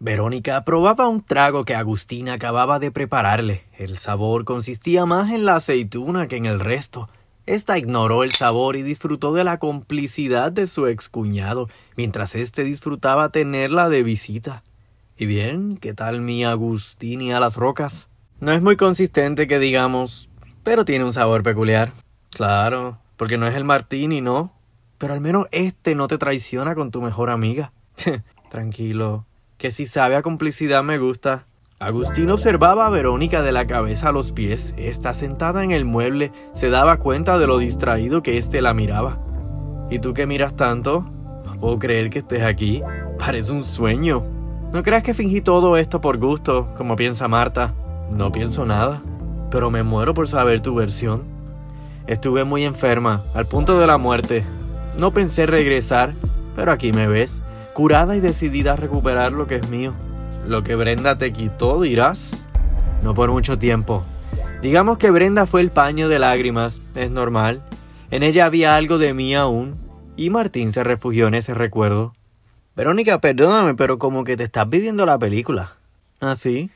Verónica probaba un trago que Agustín acababa de prepararle. El sabor consistía más en la aceituna que en el resto. Esta ignoró el sabor y disfrutó de la complicidad de su excuñado, mientras éste disfrutaba tenerla de visita. ¿Y bien? ¿Qué tal mi Agustín y a las rocas? No es muy consistente que digamos, pero tiene un sabor peculiar. Claro, porque no es el martini, ¿no? Pero al menos este no te traiciona con tu mejor amiga. Tranquilo, que si sabe a complicidad me gusta. Agustín observaba a Verónica de la cabeza a los pies. Esta sentada en el mueble se daba cuenta de lo distraído que éste la miraba. ¿Y tú qué miras tanto? No puedo creer que estés aquí. Parece un sueño. No creas que fingí todo esto por gusto, como piensa Marta. No pienso nada, pero me muero por saber tu versión. Estuve muy enferma, al punto de la muerte. No pensé regresar, pero aquí me ves, curada y decidida a recuperar lo que es mío. Lo que Brenda te quitó, dirás. No por mucho tiempo. Digamos que Brenda fue el paño de lágrimas, es normal. En ella había algo de mí aún, y Martín se refugió en ese recuerdo. Verónica, perdóname, pero como que te estás viviendo la película. ¿Ah, sí?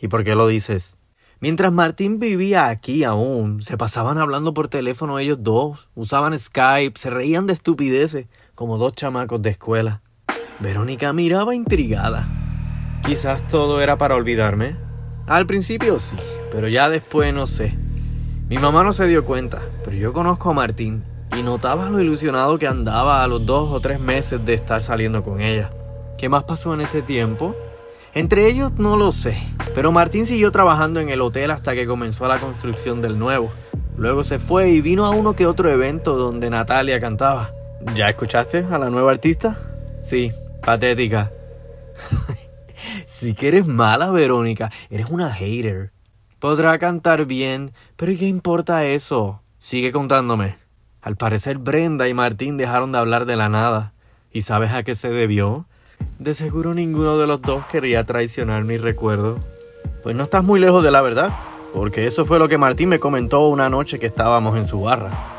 ¿Y por qué lo dices? Mientras Martín vivía aquí aún, se pasaban hablando por teléfono ellos dos, usaban Skype, se reían de estupideces, como dos chamacos de escuela. Verónica miraba intrigada. Quizás todo era para olvidarme. Al principio sí, pero ya después no sé. Mi mamá no se dio cuenta, pero yo conozco a Martín y notaba lo ilusionado que andaba a los dos o tres meses de estar saliendo con ella. ¿Qué más pasó en ese tiempo? Entre ellos no lo sé, pero Martín siguió trabajando en el hotel hasta que comenzó la construcción del nuevo. Luego se fue y vino a uno que otro evento donde Natalia cantaba. ¿Ya escuchaste a la nueva artista? Sí, patética. sí que eres mala, Verónica. Eres una hater. Podrá cantar bien, pero ¿qué importa eso? Sigue contándome. Al parecer Brenda y Martín dejaron de hablar de la nada. ¿Y sabes a qué se debió? De seguro ninguno de los dos quería traicionar mi recuerdo. Pues no estás muy lejos de la verdad, porque eso fue lo que Martín me comentó una noche que estábamos en su barra.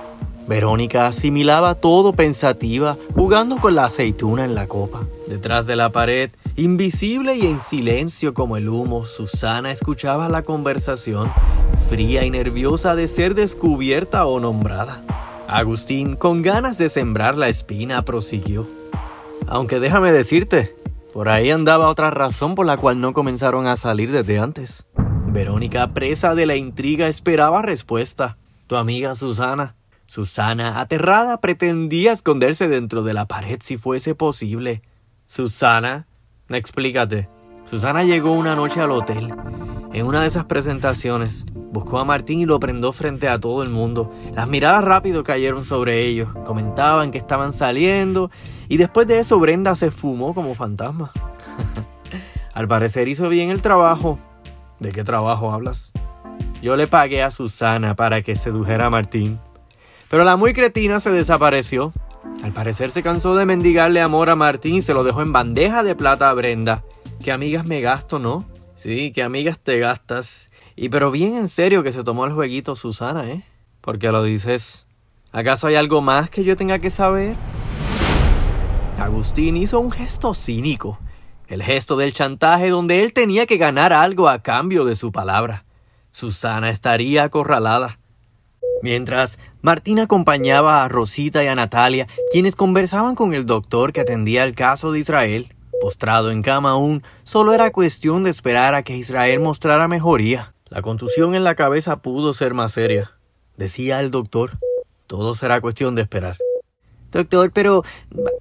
Verónica asimilaba todo pensativa, jugando con la aceituna en la copa. Detrás de la pared, invisible y en silencio como el humo, Susana escuchaba la conversación, fría y nerviosa de ser descubierta o nombrada. Agustín, con ganas de sembrar la espina, prosiguió. Aunque déjame decirte, por ahí andaba otra razón por la cual no comenzaron a salir desde antes. Verónica, presa de la intriga, esperaba respuesta. Tu amiga Susana. Susana, aterrada, pretendía esconderse dentro de la pared si fuese posible. Susana, explícate. Susana llegó una noche al hotel. En una de esas presentaciones, buscó a Martín y lo prendó frente a todo el mundo. Las miradas rápido cayeron sobre ellos. Comentaban que estaban saliendo y después de eso Brenda se fumó como fantasma. Al parecer hizo bien el trabajo. ¿De qué trabajo hablas? Yo le pagué a Susana para que sedujera a Martín. Pero la muy cretina se desapareció. Al parecer se cansó de mendigarle amor a Martín y se lo dejó en bandeja de plata a Brenda. ¿Qué amigas me gasto, no? Sí, qué amigas te gastas. Y pero bien en serio que se tomó el jueguito Susana, ¿eh? ¿Por qué lo dices? ¿Acaso hay algo más que yo tenga que saber? Agustín hizo un gesto cínico, el gesto del chantaje donde él tenía que ganar algo a cambio de su palabra. Susana estaría acorralada. Mientras, Martín acompañaba a Rosita y a Natalia, quienes conversaban con el doctor que atendía el caso de Israel. Postrado en cama aún, solo era cuestión de esperar a que Israel mostrara mejoría. La contusión en la cabeza pudo ser más seria. Decía el doctor, todo será cuestión de esperar. Doctor, pero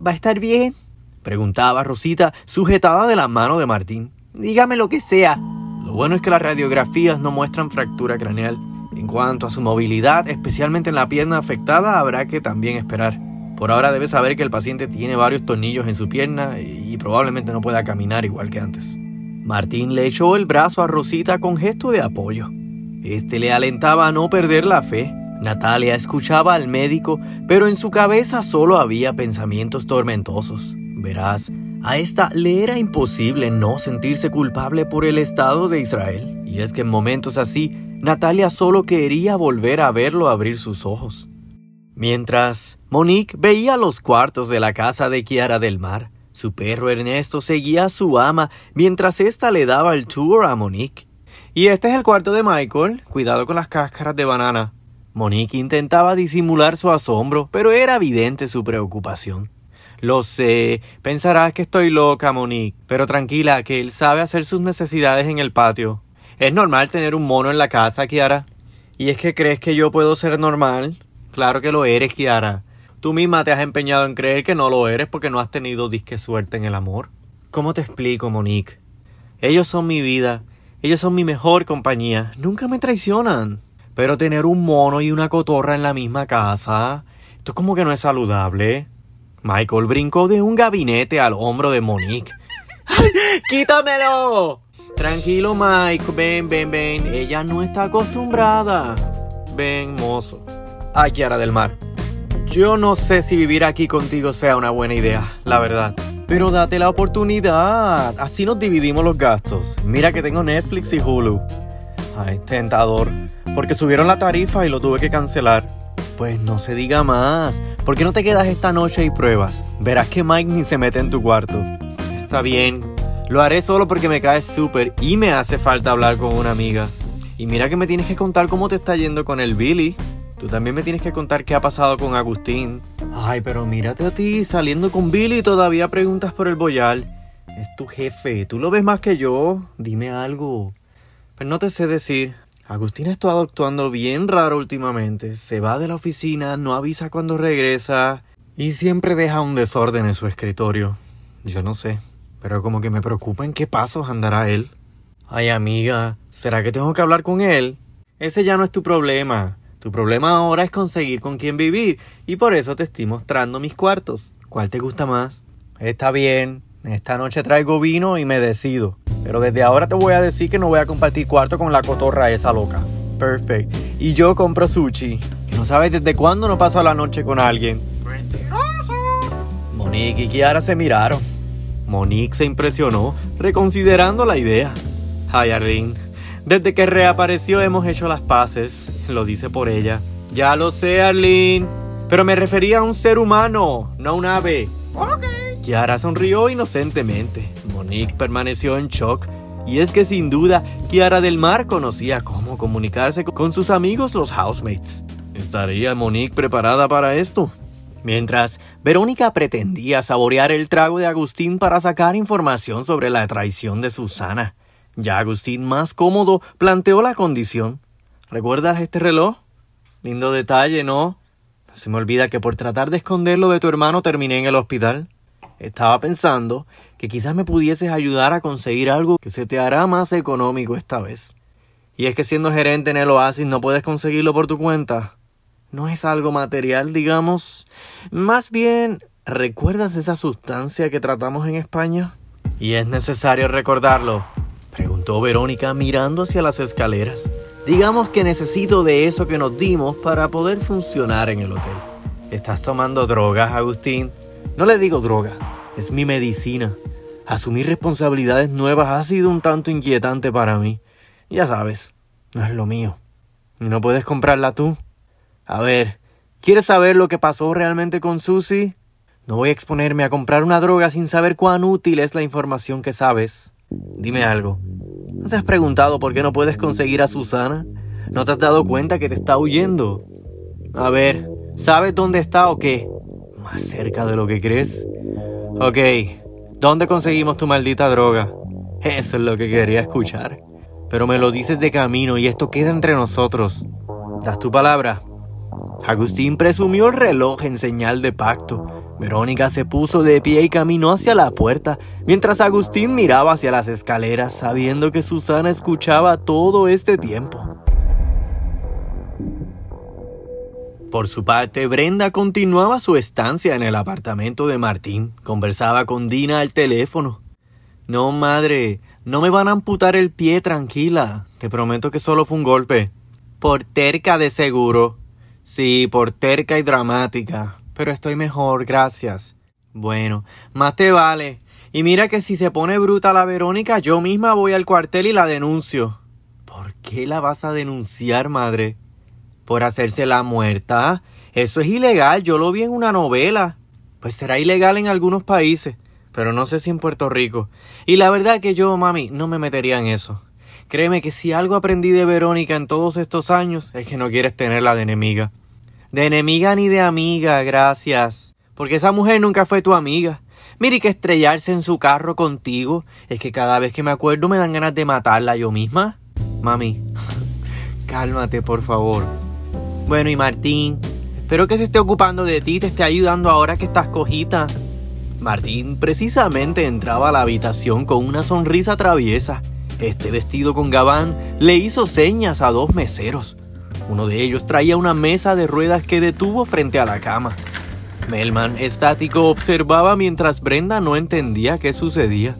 ¿va a estar bien? Preguntaba Rosita, sujetada de la mano de Martín. Dígame lo que sea. Lo bueno es que las radiografías no muestran fractura craneal. En cuanto a su movilidad, especialmente en la pierna afectada, habrá que también esperar. Por ahora debe saber que el paciente tiene varios tornillos en su pierna y probablemente no pueda caminar igual que antes. Martín le echó el brazo a Rosita con gesto de apoyo. Este le alentaba a no perder la fe. Natalia escuchaba al médico, pero en su cabeza solo había pensamientos tormentosos. Verás, a esta le era imposible no sentirse culpable por el estado de Israel. Y es que en momentos así, Natalia solo quería volver a verlo abrir sus ojos. Mientras, Monique veía los cuartos de la casa de Kiara del Mar. Su perro Ernesto seguía a su ama mientras ésta le daba el tour a Monique. Y este es el cuarto de Michael. Cuidado con las cáscaras de banana. Monique intentaba disimular su asombro, pero era evidente su preocupación. Lo sé, pensarás que estoy loca, Monique, pero tranquila, que él sabe hacer sus necesidades en el patio. Es normal tener un mono en la casa, Kiara. ¿Y es que crees que yo puedo ser normal? Claro que lo eres, Kiara. Tú misma te has empeñado en creer que no lo eres porque no has tenido disque suerte en el amor. ¿Cómo te explico, Monique? Ellos son mi vida, ellos son mi mejor compañía, nunca me traicionan. Pero tener un mono y una cotorra en la misma casa, esto como que no es saludable. Michael brincó de un gabinete al hombro de Monique. ¡Ay, ¡Quítamelo! Tranquilo, Mike. Ven, ven, ven. Ella no está acostumbrada. Ven, mozo. Ay, Kiara del Mar. Yo no sé si vivir aquí contigo sea una buena idea, la verdad. Pero date la oportunidad. Así nos dividimos los gastos. Mira que tengo Netflix y Hulu. Ay, tentador. Porque subieron la tarifa y lo tuve que cancelar. Pues no se diga más. ¿Por qué no te quedas esta noche y pruebas? Verás que Mike ni se mete en tu cuarto. Está bien. Lo haré solo porque me caes súper y me hace falta hablar con una amiga. Y mira que me tienes que contar cómo te está yendo con el Billy. Tú también me tienes que contar qué ha pasado con Agustín. Ay, pero mírate a ti, saliendo con Billy todavía preguntas por el boyal. Es tu jefe, tú lo ves más que yo. Dime algo. Pues no te sé decir. Agustín ha estado actuando bien raro últimamente. Se va de la oficina, no avisa cuando regresa y siempre deja un desorden en su escritorio. Yo no sé, pero como que me preocupa en qué pasos andará él. Ay, amiga, ¿será que tengo que hablar con él? Ese ya no es tu problema. Tu problema ahora es conseguir con quién vivir y por eso te estoy mostrando mis cuartos. ¿Cuál te gusta más? Está bien, esta noche traigo vino y me decido. Pero desde ahora te voy a decir que no voy a compartir cuarto con la cotorra esa loca. Perfect. Y yo compro sushi. Que no sabes desde cuándo no paso la noche con alguien. Monique y Kiara se miraron. Monique se impresionó, reconsiderando la idea. Ay, Arlene, desde que reapareció hemos hecho las paces, lo dice por ella. Ya lo sé, Arlene, pero me refería a un ser humano, no a un ave. Ok. Kiara sonrió inocentemente. Monique permaneció en shock. Y es que sin duda, Kiara del Mar conocía cómo comunicarse con sus amigos los housemates. ¿Estaría Monique preparada para esto? Mientras, Verónica pretendía saborear el trago de Agustín para sacar información sobre la traición de Susana. Ya Agustín, más cómodo, planteó la condición. ¿Recuerdas este reloj? Lindo detalle, ¿no? Se me olvida que por tratar de esconderlo de tu hermano terminé en el hospital. Estaba pensando que quizás me pudieses ayudar a conseguir algo que se te hará más económico esta vez. Y es que siendo gerente en el Oasis no puedes conseguirlo por tu cuenta no es algo material, digamos. Más bien, ¿recuerdas esa sustancia que tratamos en España? ¿Y es necesario recordarlo? Preguntó Verónica mirando hacia las escaleras. Digamos que necesito de eso que nos dimos para poder funcionar en el hotel. ¿Estás tomando drogas, Agustín? No le digo droga, es mi medicina. Asumir responsabilidades nuevas ha sido un tanto inquietante para mí. Ya sabes, no es lo mío. ¿No puedes comprarla tú? A ver, ¿quieres saber lo que pasó realmente con Susie? No voy a exponerme a comprar una droga sin saber cuán útil es la información que sabes. Dime algo. ¿No te has preguntado por qué no puedes conseguir a Susana? ¿No te has dado cuenta que te está huyendo? A ver, ¿sabes dónde está o qué? Más cerca de lo que crees. Ok, ¿dónde conseguimos tu maldita droga? Eso es lo que quería escuchar. Pero me lo dices de camino y esto queda entre nosotros. ¿Das tu palabra? Agustín presumió el reloj en señal de pacto. Verónica se puso de pie y caminó hacia la puerta, mientras Agustín miraba hacia las escaleras, sabiendo que Susana escuchaba todo este tiempo. Por su parte, Brenda continuaba su estancia en el apartamento de Martín. Conversaba con Dina al teléfono. No, madre, no me van a amputar el pie, tranquila. Te prometo que solo fue un golpe. Por terca de seguro, Sí, por terca y dramática. Pero estoy mejor, gracias. Bueno, más te vale. Y mira que si se pone bruta la Verónica, yo misma voy al cuartel y la denuncio. ¿Por qué la vas a denunciar, madre? ¿Por hacerse la muerta? Eso es ilegal, yo lo vi en una novela. Pues será ilegal en algunos países. pero no sé si en Puerto Rico. Y la verdad que yo, mami, no me metería en eso. Créeme que si algo aprendí de Verónica en todos estos años es que no quieres tenerla de enemiga. De enemiga ni de amiga, gracias. Porque esa mujer nunca fue tu amiga. Mire que estrellarse en su carro contigo es que cada vez que me acuerdo me dan ganas de matarla yo misma. Mami, cálmate por favor. Bueno, y Martín, espero que se esté ocupando de ti, te esté ayudando ahora que estás cojita. Martín precisamente entraba a la habitación con una sonrisa traviesa. Este vestido con gabán le hizo señas a dos meseros. Uno de ellos traía una mesa de ruedas que detuvo frente a la cama. Melman, estático, observaba mientras Brenda no entendía qué sucedía.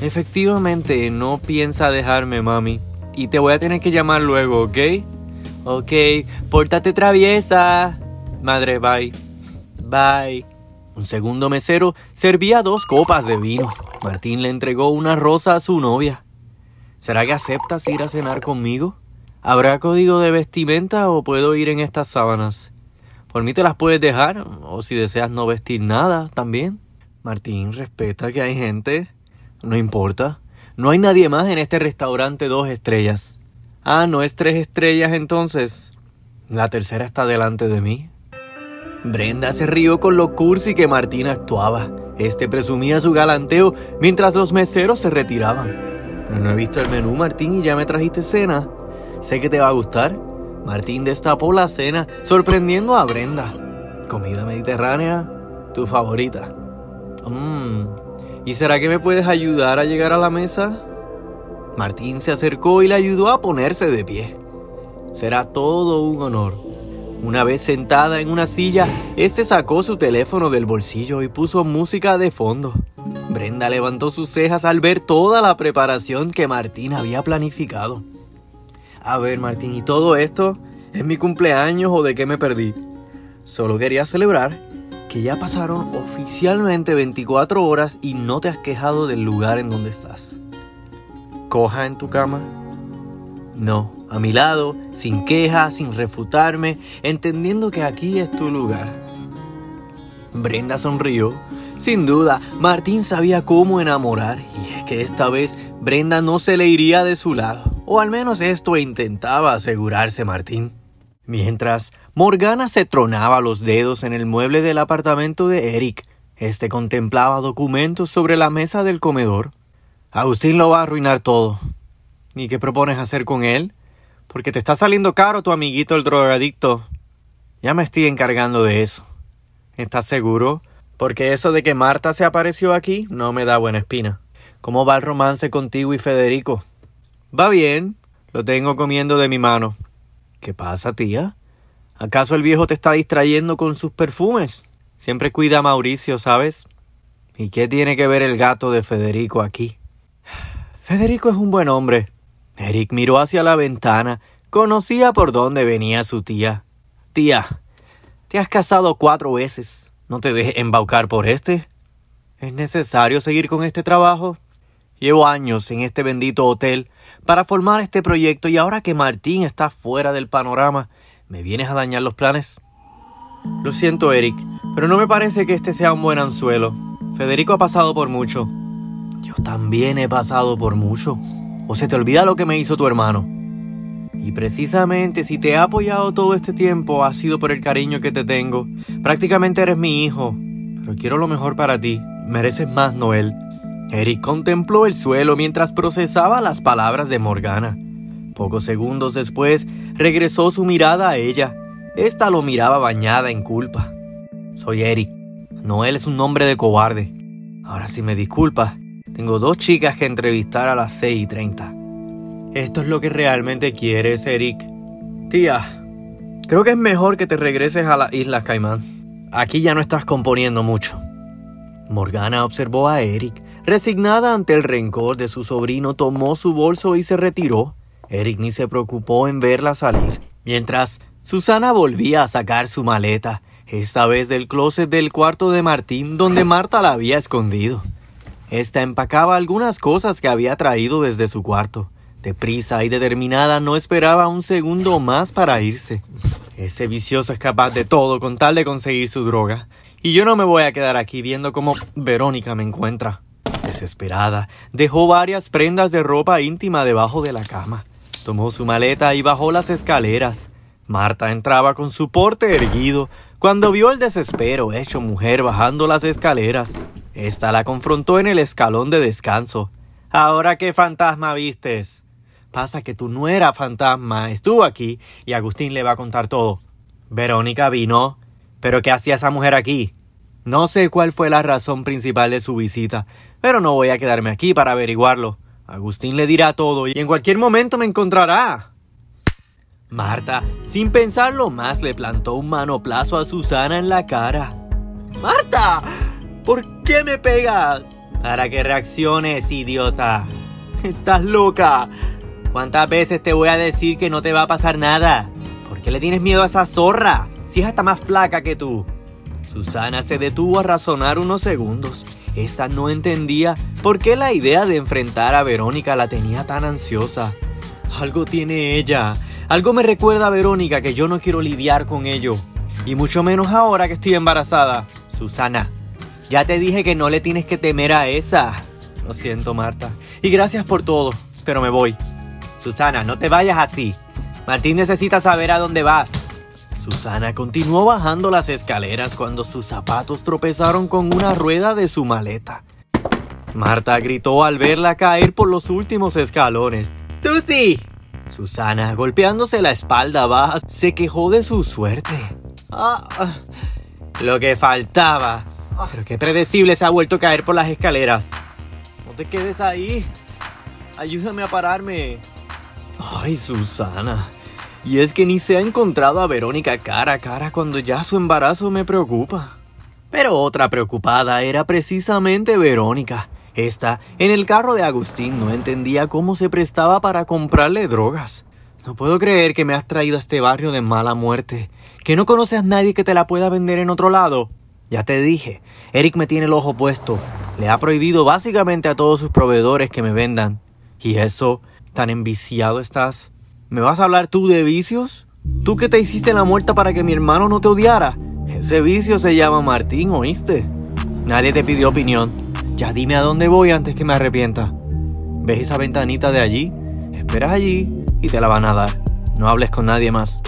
Efectivamente, no piensa dejarme, mami. Y te voy a tener que llamar luego, ¿ok? Ok, pórtate traviesa. Madre, bye. Bye. Un segundo mesero servía dos copas de vino. Martín le entregó una rosa a su novia. ¿Será que aceptas ir a cenar conmigo? ¿Habrá código de vestimenta o puedo ir en estas sábanas? Por mí te las puedes dejar, o si deseas no vestir nada, también. Martín, respeta que hay gente. No importa. No hay nadie más en este restaurante dos estrellas. Ah, no es tres estrellas entonces. La tercera está delante de mí. Brenda se rió con lo cursi que Martín actuaba. Este presumía su galanteo mientras los meseros se retiraban. No he visto el menú, Martín, y ya me trajiste cena. Sé que te va a gustar. Martín destapó la cena, sorprendiendo a Brenda. Comida mediterránea, tu favorita. Mmm. ¿Y será que me puedes ayudar a llegar a la mesa? Martín se acercó y le ayudó a ponerse de pie. Será todo un honor. Una vez sentada en una silla, este sacó su teléfono del bolsillo y puso música de fondo. Brenda levantó sus cejas al ver toda la preparación que Martín había planificado. A ver, Martín, ¿y todo esto? ¿Es mi cumpleaños o de qué me perdí? Solo quería celebrar que ya pasaron oficialmente 24 horas y no te has quejado del lugar en donde estás. ¿Coja en tu cama? No, a mi lado, sin queja, sin refutarme, entendiendo que aquí es tu lugar. Brenda sonrió. Sin duda, Martín sabía cómo enamorar y es que esta vez Brenda no se le iría de su lado. O al menos esto intentaba asegurarse Martín. Mientras, Morgana se tronaba los dedos en el mueble del apartamento de Eric. Este contemplaba documentos sobre la mesa del comedor. Agustín lo va a arruinar todo. ¿Y qué propones hacer con él? Porque te está saliendo caro tu amiguito el drogadicto. Ya me estoy encargando de eso. ¿Estás seguro? Porque eso de que Marta se apareció aquí no me da buena espina. ¿Cómo va el romance contigo y Federico? Va bien, lo tengo comiendo de mi mano. ¿Qué pasa, tía? ¿Acaso el viejo te está distrayendo con sus perfumes? Siempre cuida a Mauricio, ¿sabes? ¿Y qué tiene que ver el gato de Federico aquí? Federico es un buen hombre. Eric miró hacia la ventana. Conocía por dónde venía su tía. Tía, te has casado cuatro veces. ¿No te dejes embaucar por este? ¿Es necesario seguir con este trabajo? Llevo años en este bendito hotel para formar este proyecto y ahora que Martín está fuera del panorama, ¿me vienes a dañar los planes? Lo siento, Eric, pero no me parece que este sea un buen anzuelo. Federico ha pasado por mucho. Yo también he pasado por mucho. ¿O se te olvida lo que me hizo tu hermano? Y precisamente si te he apoyado todo este tiempo ha sido por el cariño que te tengo. Prácticamente eres mi hijo. Pero quiero lo mejor para ti. Mereces más, Noel. Eric contempló el suelo mientras procesaba las palabras de Morgana. Pocos segundos después, regresó su mirada a ella. Esta lo miraba bañada en culpa. Soy Eric. Noel es un nombre de cobarde. Ahora si me disculpa, tengo dos chicas que entrevistar a las 6 y 30. Esto es lo que realmente quieres, Eric. Tía, creo que es mejor que te regreses a las Islas Caimán. Aquí ya no estás componiendo mucho. Morgana observó a Eric Resignada ante el rencor de su sobrino, tomó su bolso y se retiró. Eric ni se preocupó en verla salir. Mientras, Susana volvía a sacar su maleta, esta vez del closet del cuarto de Martín, donde Marta la había escondido. Esta empacaba algunas cosas que había traído desde su cuarto. Deprisa y determinada no esperaba un segundo más para irse. Ese vicioso es capaz de todo con tal de conseguir su droga. Y yo no me voy a quedar aquí viendo cómo Verónica me encuentra. Desesperada, dejó varias prendas de ropa íntima debajo de la cama. Tomó su maleta y bajó las escaleras. Marta entraba con su porte erguido cuando vio el desespero hecho mujer bajando las escaleras. Esta la confrontó en el escalón de descanso. ¿Ahora qué fantasma vistes? Pasa que tu nuera fantasma estuvo aquí y Agustín le va a contar todo. Verónica vino, ¿Pero qué hacía esa mujer aquí? No sé cuál fue la razón principal de su visita, pero no voy a quedarme aquí para averiguarlo. Agustín le dirá todo y en cualquier momento me encontrará. Marta, sin pensarlo más, le plantó un manoplazo a Susana en la cara. ¡Marta! ¿Por qué me pegas? Para que reacciones, idiota. Estás loca. ¿Cuántas veces te voy a decir que no te va a pasar nada? ¿Por qué le tienes miedo a esa zorra? si es hasta más flaca que tú. Susana se detuvo a razonar unos segundos. Esta no entendía por qué la idea de enfrentar a Verónica la tenía tan ansiosa. Algo tiene ella. Algo me recuerda a Verónica que yo no quiero lidiar con ello. Y mucho menos ahora que estoy embarazada. Susana, ya te dije que no le tienes que temer a esa. Lo siento, Marta. Y gracias por todo, pero me voy. Susana, no te vayas así. Martín necesita saber a dónde vas. Susana continuó bajando las escaleras cuando sus zapatos tropezaron con una rueda de su maleta. Marta gritó al verla caer por los últimos escalones. ¡Tusi! Susana, golpeándose la espalda baja, se quejó de su suerte. Ah, ah, lo que faltaba. Pero qué predecible se ha vuelto a caer por las escaleras. No te quedes ahí. Ayúdame a pararme. Ay, Susana. Y es que ni se ha encontrado a Verónica cara a cara cuando ya su embarazo me preocupa. Pero otra preocupada era precisamente Verónica. Esta, en el carro de Agustín, no entendía cómo se prestaba para comprarle drogas. No puedo creer que me has traído a este barrio de mala muerte, que no conoces a nadie que te la pueda vender en otro lado. Ya te dije, Eric me tiene el ojo puesto. Le ha prohibido básicamente a todos sus proveedores que me vendan. ¿Y eso? ¿Tan enviciado estás? ¿Me vas a hablar tú de vicios? ¿Tú que te hiciste la muerta para que mi hermano no te odiara? Ese vicio se llama Martín, ¿oíste? Nadie te pidió opinión. Ya dime a dónde voy antes que me arrepienta. ¿Ves esa ventanita de allí? Esperas allí y te la van a dar. No hables con nadie más.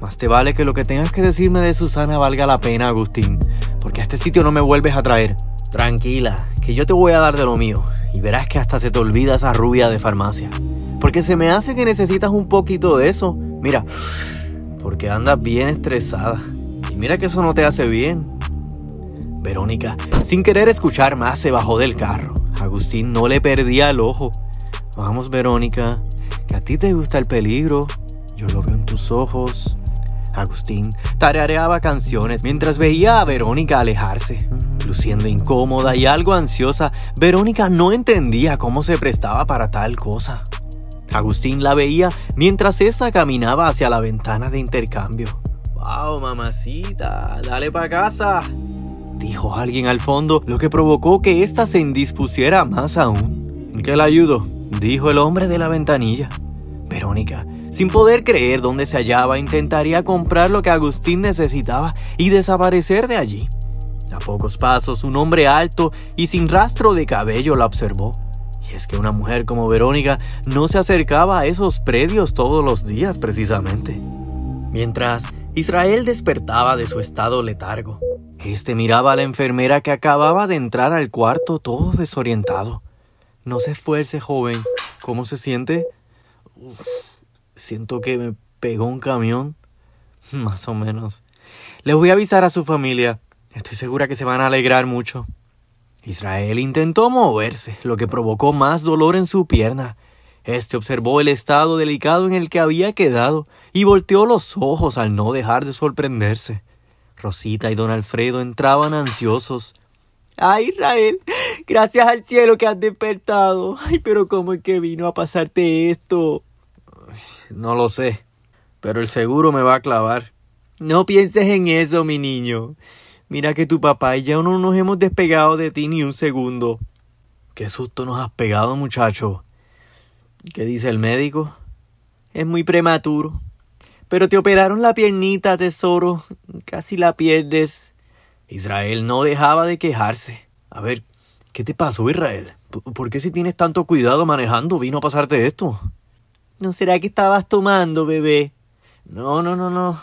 Más te vale que lo que tengas que decirme de Susana valga la pena, Agustín, porque a este sitio no me vuelves a traer. Tranquila, que yo te voy a dar de lo mío, y verás que hasta se te olvida esa rubia de farmacia. Porque se me hace que necesitas un poquito de eso. Mira, porque andas bien estresada. Y mira que eso no te hace bien. Verónica, sin querer escuchar más, se bajó del carro. Agustín no le perdía el ojo. Vamos, Verónica, que a ti te gusta el peligro. Yo lo veo en tus ojos. Agustín tarareaba canciones mientras veía a Verónica alejarse. Luciendo incómoda y algo ansiosa, Verónica no entendía cómo se prestaba para tal cosa. Agustín la veía mientras esa caminaba hacia la ventana de intercambio. ¡Wow, mamacita! ¡Dale para casa! Dijo alguien al fondo, lo que provocó que ésta se indispusiera más aún. ¿En qué la ayudo? Dijo el hombre de la ventanilla. Verónica, sin poder creer dónde se hallaba, intentaría comprar lo que Agustín necesitaba y desaparecer de allí. A pocos pasos, un hombre alto y sin rastro de cabello la observó. Y es que una mujer como Verónica no se acercaba a esos predios todos los días precisamente. Mientras Israel despertaba de su estado letargo, este miraba a la enfermera que acababa de entrar al cuarto todo desorientado. No se esfuerce, joven. ¿Cómo se siente? Siento que me pegó un camión. Más o menos. Les voy a avisar a su familia. Estoy segura que se van a alegrar mucho. Israel intentó moverse, lo que provocó más dolor en su pierna. Este observó el estado delicado en el que había quedado y volteó los ojos al no dejar de sorprenderse. Rosita y don Alfredo entraban ansiosos. ¡Ay, Israel! Gracias al cielo que has despertado. ¡Ay, pero cómo es que vino a pasarte esto! No lo sé, pero el seguro me va a clavar. No pienses en eso, mi niño. Mira que tu papá y yo no nos hemos despegado de ti ni un segundo. Qué susto nos has pegado, muchacho. ¿Qué dice el médico? Es muy prematuro. Pero te operaron la piernita, tesoro. Casi la pierdes. Israel no dejaba de quejarse. A ver, ¿qué te pasó, Israel? ¿Por qué si tienes tanto cuidado manejando vino a pasarte esto? ¿No será que estabas tomando, bebé? No, no, no, no.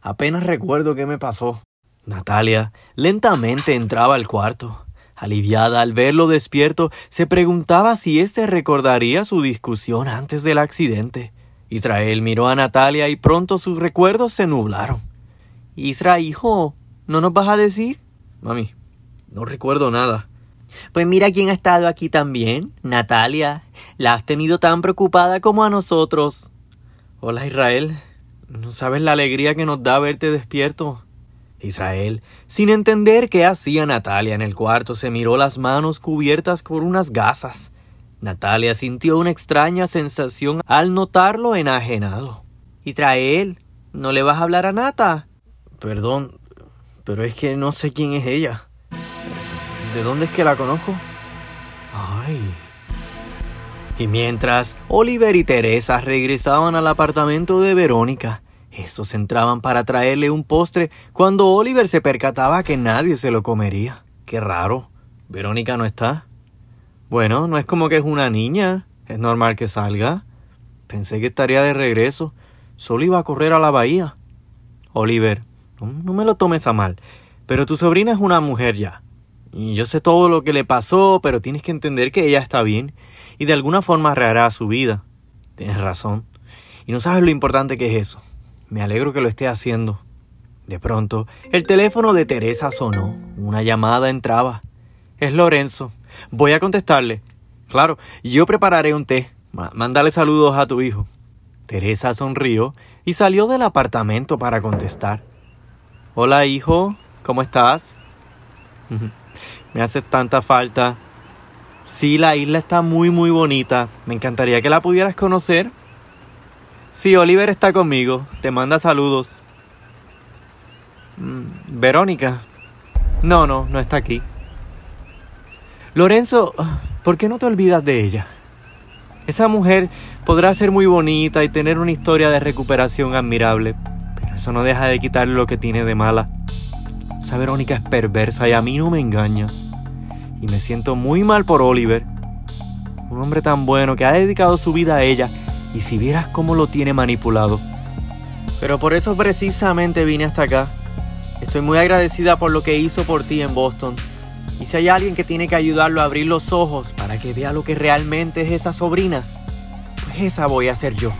Apenas recuerdo qué me pasó. Natalia lentamente entraba al cuarto. Aliviada al verlo despierto, se preguntaba si éste recordaría su discusión antes del accidente. Israel miró a Natalia y pronto sus recuerdos se nublaron. Isra, hijo, ¿no nos vas a decir? Mami, no recuerdo nada. Pues mira quién ha estado aquí también, Natalia. La has tenido tan preocupada como a nosotros. Hola Israel, no sabes la alegría que nos da verte despierto. Israel, sin entender qué hacía Natalia en el cuarto, se miró las manos cubiertas por unas gasas. Natalia sintió una extraña sensación al notarlo enajenado. Israel, ¿no le vas a hablar a Nata? Perdón, pero es que no sé quién es ella. ¿De dónde es que la conozco? Ay. Y mientras Oliver y Teresa regresaban al apartamento de Verónica, estos entraban para traerle un postre cuando Oliver se percataba que nadie se lo comería. Qué raro. Verónica no está. Bueno, no es como que es una niña. Es normal que salga. Pensé que estaría de regreso. Solo iba a correr a la bahía. Oliver, no, me lo tomes a mal. Pero tu sobrina es una mujer ya. Y yo sé todo lo que le pasó, pero tienes que entender que ella está bien y de alguna forma arreglará su vida. Tienes razón. Y no sabes lo importante que es eso. Me alegro que lo esté haciendo. De pronto, el teléfono de Teresa sonó. Una llamada entraba. Es Lorenzo. Voy a contestarle. Claro, yo prepararé un té. Mándale saludos a tu hijo. Teresa sonrió y salió del apartamento para contestar. Hola, hijo. ¿Cómo estás? Me hace tanta falta. Sí, la isla está muy, muy bonita. Me encantaría que la pudieras conocer. Sí, Oliver está conmigo. Te manda saludos. Mm, Verónica. No, no, no está aquí. Lorenzo, ¿por qué no te olvidas de ella? Esa mujer podrá ser muy bonita y tener una historia de recuperación admirable, pero eso no deja de quitarle lo que tiene de mala. Esa Verónica es perversa y a mí no me engaña. Y me siento muy mal por Oliver. Un hombre tan bueno que ha dedicado su vida a ella y si vieras cómo lo tiene manipulado. Pero por eso precisamente vine hasta acá. Estoy muy agradecida por lo que hizo por ti en Boston. Y si hay alguien que tiene que ayudarlo a abrir los ojos para que vea lo que realmente es esa sobrina, pues esa voy a ser yo.